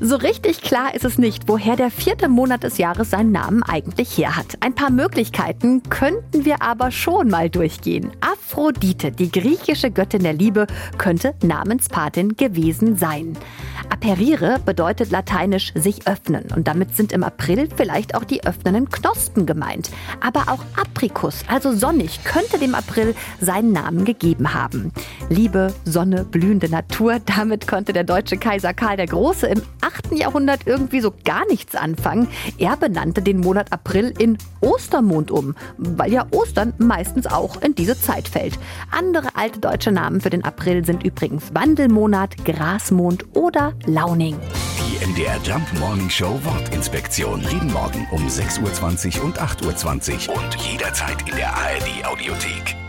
So richtig klar ist es nicht, woher der vierte Monat des Jahres seinen Namen eigentlich her hat. Ein paar Möglichkeiten könnten wir aber schon mal durchgehen. Aphrodite, die griechische Göttin der Liebe, könnte Namenspatin gewesen sein. Aperire bedeutet lateinisch sich öffnen und damit sind im April vielleicht auch die öffnenden Knospen gemeint. Aber auch Apricus, also sonnig, könnte dem April seinen Namen gegeben haben. Liebe, Sonne, blühende Natur, damit konnte der deutsche Kaiser Karl der Große im 8. Jahrhundert irgendwie so gar nichts anfangen. Er benannte den Monat April in Ostermond um, weil ja Ostern meistens auch in diese Zeit fällt. Andere alte deutsche Namen für den April sind übrigens Wandelmonat, Grasmond oder Launing. Die MDR Jump Morning Show Wortinspektion. Jeden Morgen um 6.20 Uhr und 8.20 Uhr und jederzeit in der ARD Audiothek.